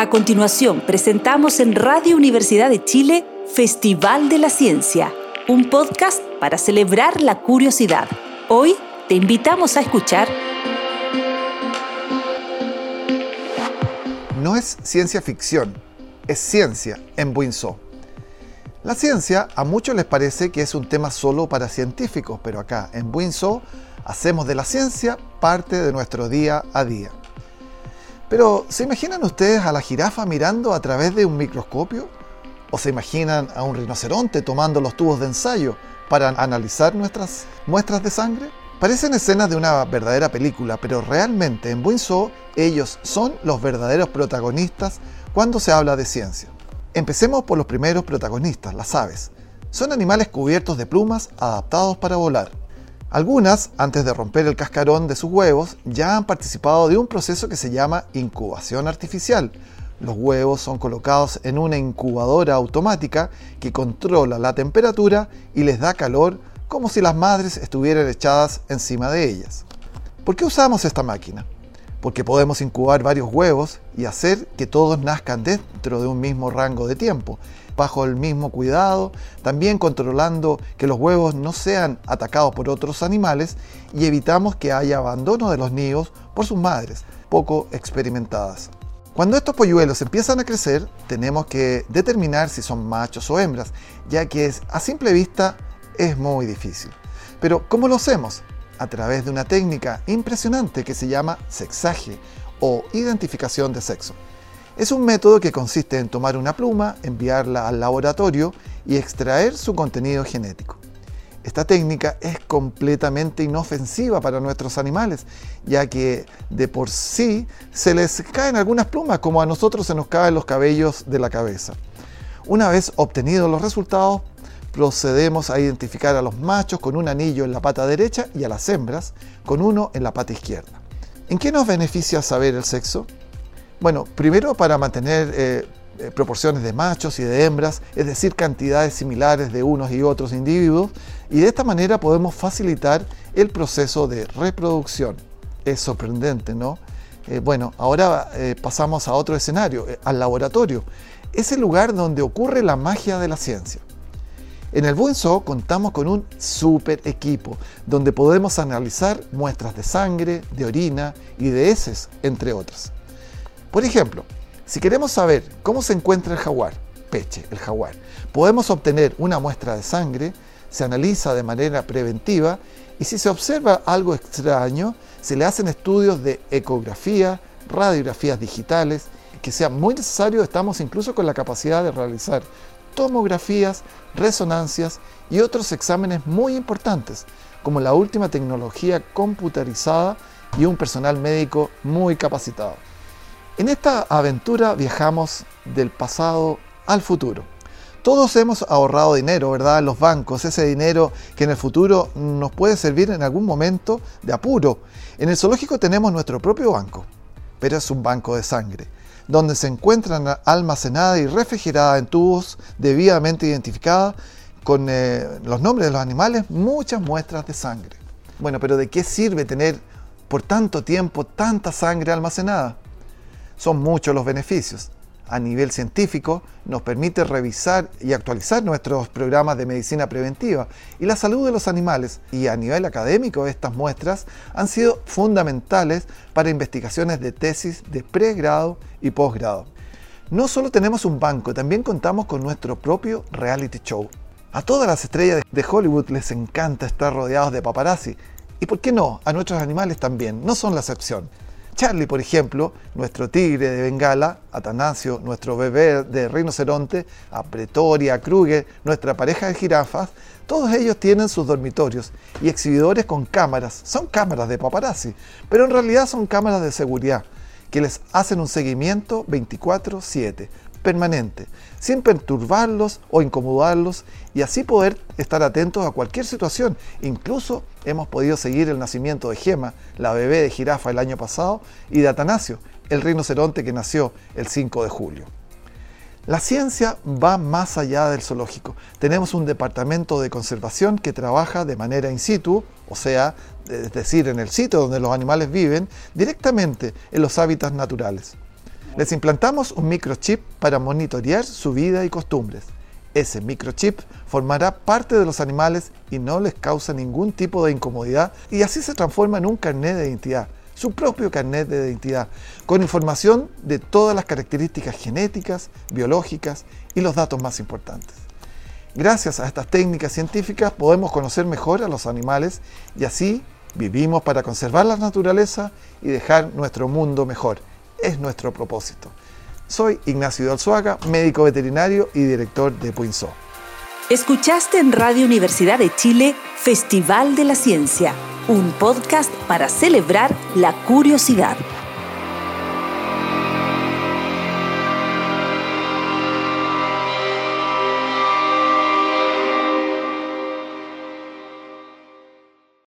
A continuación, presentamos en Radio Universidad de Chile Festival de la Ciencia, un podcast para celebrar la curiosidad. Hoy te invitamos a escuchar... No es ciencia ficción, es ciencia en Buinzó. La ciencia a muchos les parece que es un tema solo para científicos, pero acá en Buinzó hacemos de la ciencia parte de nuestro día a día. Pero, ¿se imaginan ustedes a la jirafa mirando a través de un microscopio? ¿O se imaginan a un rinoceronte tomando los tubos de ensayo para analizar nuestras muestras de sangre? Parecen escenas de una verdadera película, pero realmente en Buinzo ellos son los verdaderos protagonistas cuando se habla de ciencia. Empecemos por los primeros protagonistas, las aves. Son animales cubiertos de plumas adaptados para volar. Algunas, antes de romper el cascarón de sus huevos, ya han participado de un proceso que se llama incubación artificial. Los huevos son colocados en una incubadora automática que controla la temperatura y les da calor como si las madres estuvieran echadas encima de ellas. ¿Por qué usamos esta máquina? Porque podemos incubar varios huevos y hacer que todos nazcan dentro de un mismo rango de tiempo bajo el mismo cuidado, también controlando que los huevos no sean atacados por otros animales y evitamos que haya abandono de los nidos por sus madres, poco experimentadas. Cuando estos polluelos empiezan a crecer, tenemos que determinar si son machos o hembras, ya que a simple vista es muy difícil. Pero ¿cómo lo hacemos? A través de una técnica impresionante que se llama sexaje o identificación de sexo. Es un método que consiste en tomar una pluma, enviarla al laboratorio y extraer su contenido genético. Esta técnica es completamente inofensiva para nuestros animales, ya que de por sí se les caen algunas plumas como a nosotros se nos caen los cabellos de la cabeza. Una vez obtenidos los resultados, procedemos a identificar a los machos con un anillo en la pata derecha y a las hembras con uno en la pata izquierda. ¿En qué nos beneficia saber el sexo? Bueno, primero para mantener eh, eh, proporciones de machos y de hembras, es decir, cantidades similares de unos y otros individuos, y de esta manera podemos facilitar el proceso de reproducción. Es sorprendente, ¿no? Eh, bueno, ahora pasamos a otro escenario, al laboratorio. Es el lugar donde ocurre la magia de la ciencia. En el Buen contamos con un super equipo donde podemos analizar muestras de sangre, de orina y de heces, entre otras. Por ejemplo, si queremos saber cómo se encuentra el jaguar, peche, el jaguar, podemos obtener una muestra de sangre, se analiza de manera preventiva y si se observa algo extraño, se le hacen estudios de ecografía, radiografías digitales, que sea muy necesario, estamos incluso con la capacidad de realizar tomografías, resonancias y otros exámenes muy importantes, como la última tecnología computarizada y un personal médico muy capacitado. En esta aventura viajamos del pasado al futuro. Todos hemos ahorrado dinero, ¿verdad? Los bancos, ese dinero que en el futuro nos puede servir en algún momento de apuro. En el zoológico tenemos nuestro propio banco, pero es un banco de sangre, donde se encuentran almacenadas y refrigeradas en tubos debidamente identificadas con eh, los nombres de los animales muchas muestras de sangre. Bueno, pero ¿de qué sirve tener por tanto tiempo tanta sangre almacenada? Son muchos los beneficios. A nivel científico nos permite revisar y actualizar nuestros programas de medicina preventiva y la salud de los animales. Y a nivel académico estas muestras han sido fundamentales para investigaciones de tesis de pregrado y posgrado. No solo tenemos un banco, también contamos con nuestro propio reality show. A todas las estrellas de Hollywood les encanta estar rodeados de paparazzi. Y por qué no, a nuestros animales también, no son la excepción. Charlie, por ejemplo, nuestro tigre de Bengala, Atanasio, nuestro bebé de rinoceronte, a Pretoria, Kruger, nuestra pareja de jirafas, todos ellos tienen sus dormitorios y exhibidores con cámaras. Son cámaras de paparazzi, pero en realidad son cámaras de seguridad que les hacen un seguimiento 24/7 permanente, sin perturbarlos o incomodarlos y así poder estar atentos a cualquier situación. Incluso hemos podido seguir el nacimiento de Gema, la bebé de jirafa el año pasado, y de Atanasio, el rinoceronte que nació el 5 de julio. La ciencia va más allá del zoológico. Tenemos un departamento de conservación que trabaja de manera in situ, o sea, es decir, en el sitio donde los animales viven, directamente en los hábitats naturales. Les implantamos un microchip para monitorear su vida y costumbres. Ese microchip formará parte de los animales y no les causa ningún tipo de incomodidad y así se transforma en un carnet de identidad, su propio carnet de identidad, con información de todas las características genéticas, biológicas y los datos más importantes. Gracias a estas técnicas científicas podemos conocer mejor a los animales y así vivimos para conservar la naturaleza y dejar nuestro mundo mejor. Es nuestro propósito. Soy Ignacio Dalzuaga, médico veterinario y director de Puinzó. Escuchaste en Radio Universidad de Chile Festival de la Ciencia, un podcast para celebrar la curiosidad.